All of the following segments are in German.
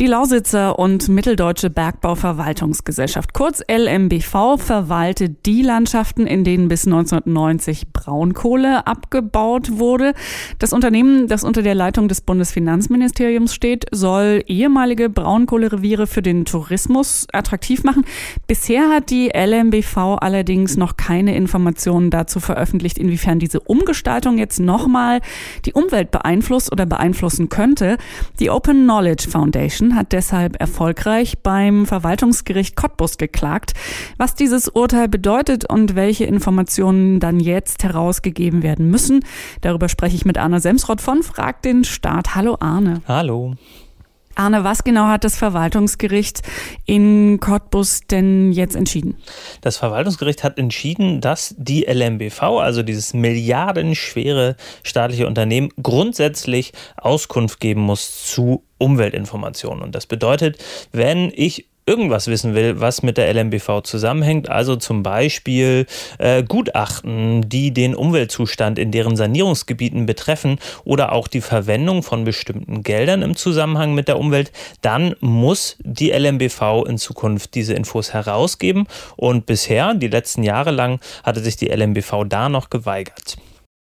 Die Lausitzer und Mitteldeutsche Bergbauverwaltungsgesellschaft, kurz LMBV, verwaltet die Landschaften, in denen bis 1990 Braunkohle abgebaut wurde. Das Unternehmen, das unter der Leitung des Bundesfinanzministeriums steht, soll ehemalige Braunkohlereviere für den Tourismus attraktiv machen. Bisher hat die LMBV allerdings noch keine Informationen dazu veröffentlicht, inwiefern diese Umgestaltung jetzt nochmal die Umwelt beeinflusst oder beeinflussen könnte. Die Open Knowledge Foundation hat deshalb erfolgreich beim Verwaltungsgericht Cottbus geklagt. Was dieses Urteil bedeutet und welche Informationen dann jetzt herausgegeben werden müssen, darüber spreche ich mit Arne Semsrott von Frag den Staat. Hallo Arne. Hallo. Arne, was genau hat das Verwaltungsgericht in Cottbus denn jetzt entschieden? Das Verwaltungsgericht hat entschieden, dass die LMBV, also dieses milliardenschwere staatliche Unternehmen, grundsätzlich Auskunft geben muss zu Umweltinformationen. Und das bedeutet, wenn ich irgendwas wissen will, was mit der LMBV zusammenhängt, also zum Beispiel äh, Gutachten, die den Umweltzustand in deren Sanierungsgebieten betreffen oder auch die Verwendung von bestimmten Geldern im Zusammenhang mit der Umwelt, dann muss die LMBV in Zukunft diese Infos herausgeben. Und bisher, die letzten Jahre lang, hatte sich die LMBV da noch geweigert.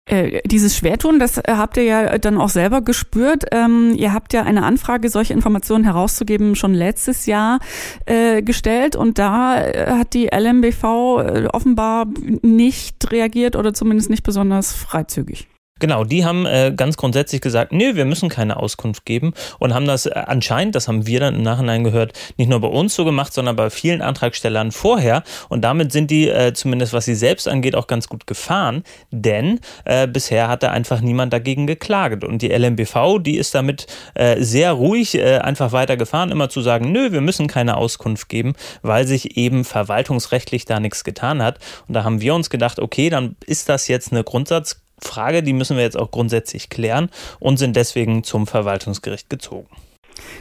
Äh, dieses Schwertun, das äh, habt ihr ja dann auch selber gespürt. Ähm, ihr habt ja eine Anfrage, solche Informationen herauszugeben, schon letztes Jahr äh, gestellt und da äh, hat die LMBV offenbar nicht reagiert oder zumindest nicht besonders freizügig. Genau, die haben äh, ganz grundsätzlich gesagt, nee, wir müssen keine Auskunft geben und haben das äh, anscheinend, das haben wir dann im Nachhinein gehört, nicht nur bei uns so gemacht, sondern bei vielen Antragstellern vorher. Und damit sind die, äh, zumindest was sie selbst angeht, auch ganz gut gefahren, denn äh, bisher hatte einfach niemand dagegen geklagt. Und die LMBV, die ist damit äh, sehr ruhig einfach weitergefahren, immer zu sagen, nö, wir müssen keine Auskunft geben, weil sich eben verwaltungsrechtlich da nichts getan hat. Und da haben wir uns gedacht, okay, dann ist das jetzt eine Grundsatz Frage, die müssen wir jetzt auch grundsätzlich klären und sind deswegen zum Verwaltungsgericht gezogen.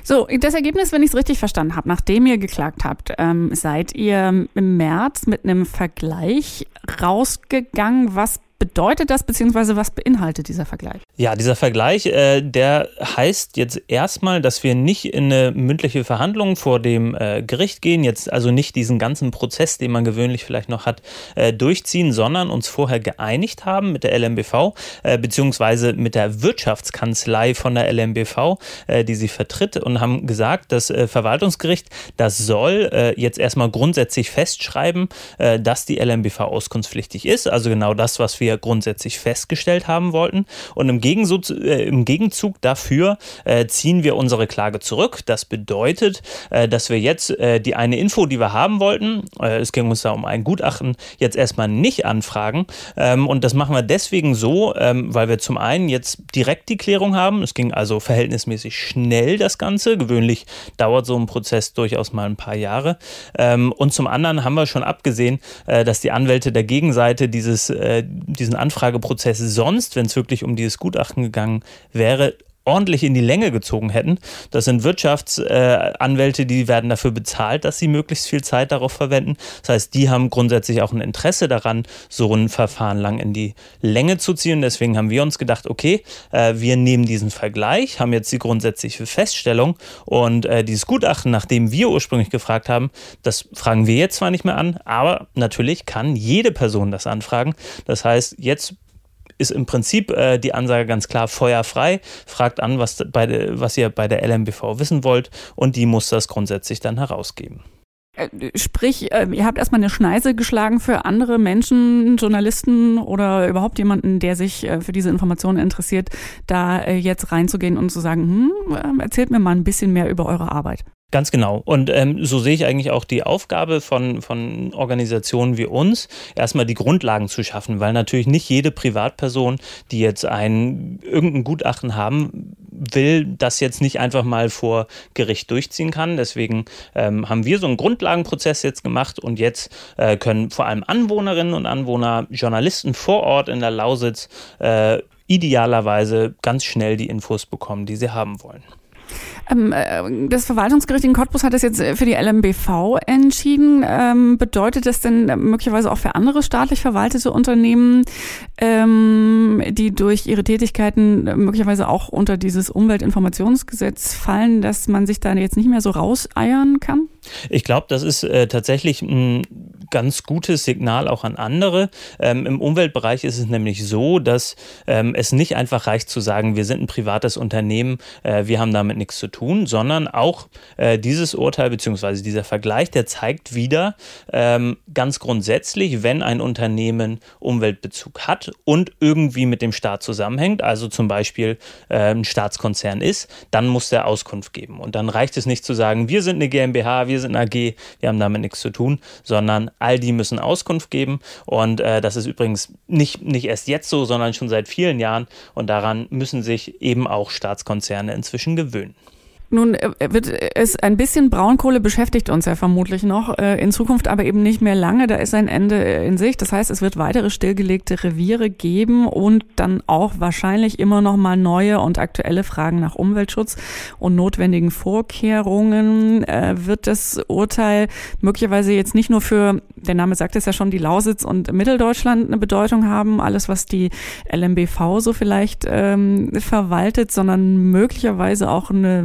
So, das Ergebnis, wenn ich es richtig verstanden habe, nachdem ihr geklagt habt, ähm, seid ihr im März mit einem Vergleich rausgegangen, was bedeutet das, beziehungsweise was beinhaltet dieser Vergleich? Ja, dieser Vergleich, äh, der heißt jetzt erstmal, dass wir nicht in eine mündliche Verhandlung vor dem äh, Gericht gehen, jetzt also nicht diesen ganzen Prozess, den man gewöhnlich vielleicht noch hat, äh, durchziehen, sondern uns vorher geeinigt haben mit der LMBV, äh, beziehungsweise mit der Wirtschaftskanzlei von der LMBV, äh, die sie vertritt und haben gesagt, das äh, Verwaltungsgericht, das soll jetzt erstmal grundsätzlich festschreiben, dass die LMBV auskunftspflichtig ist, also genau das, was wir wir grundsätzlich festgestellt haben wollten. Und im Gegenzug, äh, im Gegenzug dafür äh, ziehen wir unsere Klage zurück. Das bedeutet, äh, dass wir jetzt äh, die eine Info, die wir haben wollten, äh, es ging uns da um ein Gutachten, jetzt erstmal nicht anfragen. Ähm, und das machen wir deswegen so, ähm, weil wir zum einen jetzt direkt die Klärung haben. Es ging also verhältnismäßig schnell das Ganze. Gewöhnlich dauert so ein Prozess durchaus mal ein paar Jahre. Ähm, und zum anderen haben wir schon abgesehen, äh, dass die Anwälte der Gegenseite dieses, diesen Anfrageprozess sonst, wenn es wirklich um dieses Gutachten gegangen wäre, ordentlich in die Länge gezogen hätten. Das sind Wirtschaftsanwälte, äh, die werden dafür bezahlt, dass sie möglichst viel Zeit darauf verwenden. Das heißt, die haben grundsätzlich auch ein Interesse daran, so ein Verfahren lang in die Länge zu ziehen. Deswegen haben wir uns gedacht, okay, äh, wir nehmen diesen Vergleich, haben jetzt die grundsätzliche Feststellung und äh, dieses Gutachten, nachdem wir ursprünglich gefragt haben, das fragen wir jetzt zwar nicht mehr an, aber natürlich kann jede Person das anfragen. Das heißt, jetzt ist im Prinzip äh, die Ansage ganz klar feuerfrei. Fragt an, was, bei was ihr bei der LMBV wissen wollt und die muss das grundsätzlich dann herausgeben. Äh, sprich, äh, ihr habt erstmal eine Schneise geschlagen für andere Menschen, Journalisten oder überhaupt jemanden, der sich äh, für diese Informationen interessiert, da jetzt reinzugehen und zu sagen, hm, erzählt mir mal ein bisschen mehr über eure Arbeit. Ganz genau. Und ähm, so sehe ich eigentlich auch die Aufgabe von, von Organisationen wie uns, erstmal die Grundlagen zu schaffen, weil natürlich nicht jede Privatperson, die jetzt ein irgendein Gutachten haben will, das jetzt nicht einfach mal vor Gericht durchziehen kann. Deswegen ähm, haben wir so einen Grundlagenprozess jetzt gemacht und jetzt äh, können vor allem Anwohnerinnen und Anwohner, Journalisten vor Ort in der Lausitz äh, idealerweise ganz schnell die Infos bekommen, die sie haben wollen. Ähm, äh, das Verwaltungsgericht in Cottbus hat das jetzt für die LMBV entschieden. Ähm, bedeutet das denn möglicherweise auch für andere staatlich verwaltete Unternehmen, ähm, die durch ihre Tätigkeiten möglicherweise auch unter dieses Umweltinformationsgesetz fallen, dass man sich da jetzt nicht mehr so rauseiern kann? Ich glaube, das ist äh, tatsächlich ein ganz gutes Signal auch an andere. Ähm, Im Umweltbereich ist es nämlich so, dass ähm, es nicht einfach reicht zu sagen, wir sind ein privates Unternehmen, äh, wir haben damit nichts zu tun, sondern auch äh, dieses Urteil bzw. dieser Vergleich, der zeigt wieder ähm, ganz grundsätzlich, wenn ein Unternehmen Umweltbezug hat und irgendwie mit dem Staat zusammenhängt, also zum Beispiel äh, ein Staatskonzern ist, dann muss der Auskunft geben. Und dann reicht es nicht zu sagen, wir sind eine GmbH, wir sind eine AG, wir haben damit nichts zu tun, sondern all die müssen Auskunft geben. Und äh, das ist übrigens nicht, nicht erst jetzt so, sondern schon seit vielen Jahren. Und daran müssen sich eben auch Staatskonzerne inzwischen gewöhnen. Nun äh, wird es ein bisschen Braunkohle beschäftigt uns ja vermutlich noch, äh, in Zukunft aber eben nicht mehr lange. Da ist ein Ende äh, in sich. Das heißt, es wird weitere stillgelegte Reviere geben und dann auch wahrscheinlich immer noch mal neue und aktuelle Fragen nach Umweltschutz und notwendigen Vorkehrungen. Wird das Urteil möglicherweise jetzt nicht nur für, der Name sagt es ja schon, die Lausitz und Mitteldeutschland eine Bedeutung haben, alles was die LMBV so vielleicht ähm, verwaltet, sondern möglicherweise auch eine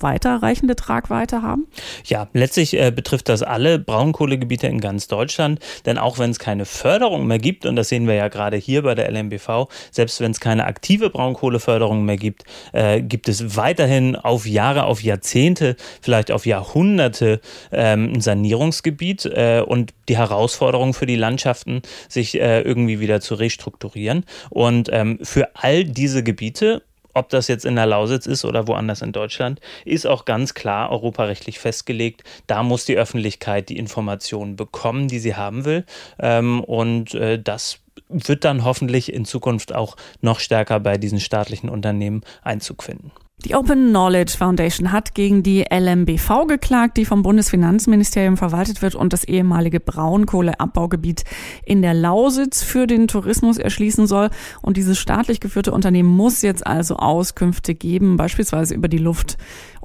weiterreichende Tragweite haben? Ja, letztlich äh, betrifft das alle Braunkohlegebiete in ganz Deutschland, denn auch wenn es keine Förderung mehr gibt, und das sehen wir ja gerade hier bei der LMBV, selbst wenn es keine aktive Braunkohleförderung mehr gibt, äh, gibt es weiterhin auf Jahre, auf Jahrzehnte, vielleicht auf Jahrhunderte ähm, ein Sanierungsgebiet äh, und die Herausforderung für die Landschaften, sich äh, irgendwie wieder zu restrukturieren. Und ähm, für all diese Gebiete ob das jetzt in der Lausitz ist oder woanders in Deutschland, ist auch ganz klar europarechtlich festgelegt. Da muss die Öffentlichkeit die Informationen bekommen, die sie haben will. Ähm, und äh, das wird dann hoffentlich in Zukunft auch noch stärker bei diesen staatlichen Unternehmen Einzug finden. Die Open Knowledge Foundation hat gegen die LMBV geklagt, die vom Bundesfinanzministerium verwaltet wird und das ehemalige Braunkohleabbaugebiet in der Lausitz für den Tourismus erschließen soll. Und dieses staatlich geführte Unternehmen muss jetzt also Auskünfte geben, beispielsweise über die Luft-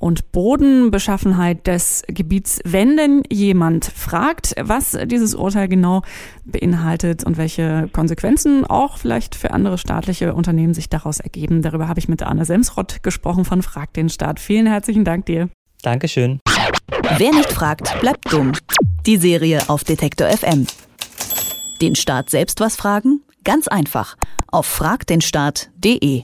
und Bodenbeschaffenheit des Gebiets. Wenn denn jemand fragt, was dieses Urteil genau beinhaltet und welche Konsequenzen auch vielleicht für andere staatliche Unternehmen sich daraus ergeben, darüber habe ich mit Anne Semsrott gesprochen von Frag den Staat. Vielen herzlichen Dank dir. Dankeschön. Wer nicht fragt, bleibt dumm. Die Serie auf Detektor FM. Den Staat selbst was fragen? Ganz einfach. Auf fragdenstaat.de.